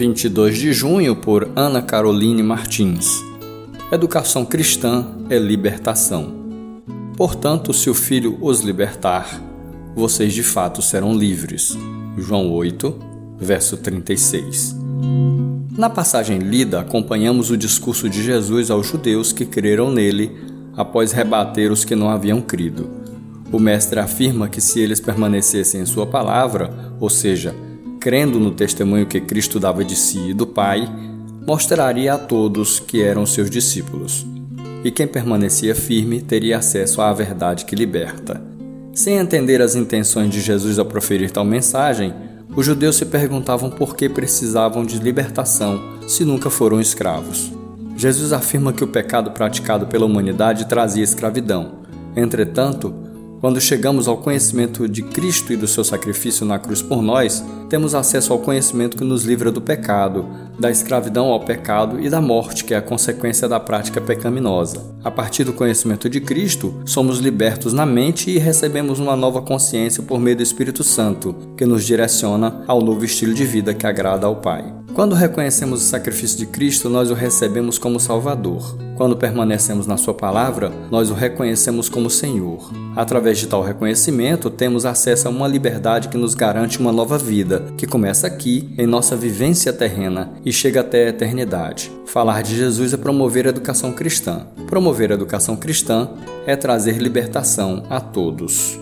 22 de junho, por Ana Caroline Martins. Educação cristã é libertação. Portanto, se o Filho os libertar, vocês de fato serão livres. João 8, verso 36. Na passagem lida, acompanhamos o discurso de Jesus aos judeus que creram nele após rebater os que não haviam crido. O Mestre afirma que se eles permanecessem em Sua palavra, ou seja, crendo no testemunho que Cristo dava de si e do Pai, mostraria a todos que eram seus discípulos. E quem permanecia firme teria acesso à verdade que liberta. Sem entender as intenções de Jesus ao proferir tal mensagem, os judeus se perguntavam por que precisavam de libertação se nunca foram escravos. Jesus afirma que o pecado praticado pela humanidade trazia escravidão. Entretanto, quando chegamos ao conhecimento de Cristo e do seu sacrifício na cruz por nós, temos acesso ao conhecimento que nos livra do pecado, da escravidão ao pecado e da morte, que é a consequência da prática pecaminosa. A partir do conhecimento de Cristo, somos libertos na mente e recebemos uma nova consciência por meio do Espírito Santo, que nos direciona ao novo estilo de vida que agrada ao Pai. Quando reconhecemos o sacrifício de Cristo, nós o recebemos como Salvador. Quando permanecemos na Sua palavra, nós o reconhecemos como Senhor. Através de tal reconhecimento, temos acesso a uma liberdade que nos garante uma nova vida, que começa aqui, em nossa vivência terrena, e chega até a eternidade. Falar de Jesus é promover a educação cristã. Promover a educação cristã é trazer libertação a todos.